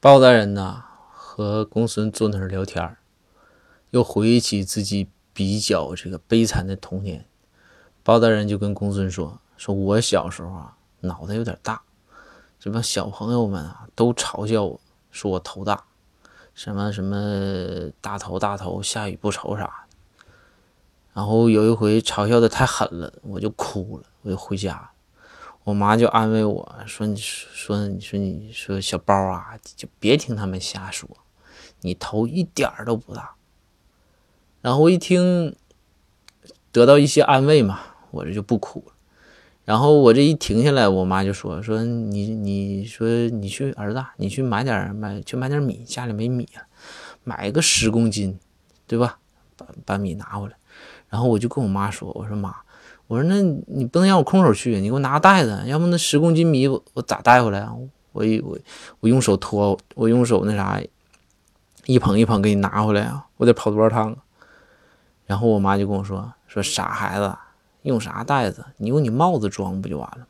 包大人呢，和公孙坐那儿聊天儿，又回忆起自己比较这个悲惨的童年。包大人就跟公孙说：“说我小时候啊，脑袋有点大，这帮小朋友们啊都嘲笑我，说我头大，什么什么大头大头，下雨不愁啥的。然后有一回嘲笑的太狠了，我就哭了，我就回家。”我妈就安慰我说：“你说，你说，你说，小包啊，就别听他们瞎说，你头一点儿都不大。”然后我一听，得到一些安慰嘛，我这就不哭了。然后我这一停下来，我妈就说：“说你，你说你去儿子，你去买点买去买点米，家里没米了，买个十公斤，对吧？把把米拿回来。”然后我就跟我妈说：“我说妈。”我说：“那你不能让我空手去，你给我拿个袋子，要不那十公斤米我我咋带回来啊？我我我用手拖，我用手那啥，一捧一捧给你拿回来啊？我得跑多少趟？”然后我妈就跟我说：“说傻孩子，用啥袋子？你用你帽子装不就完了吗？”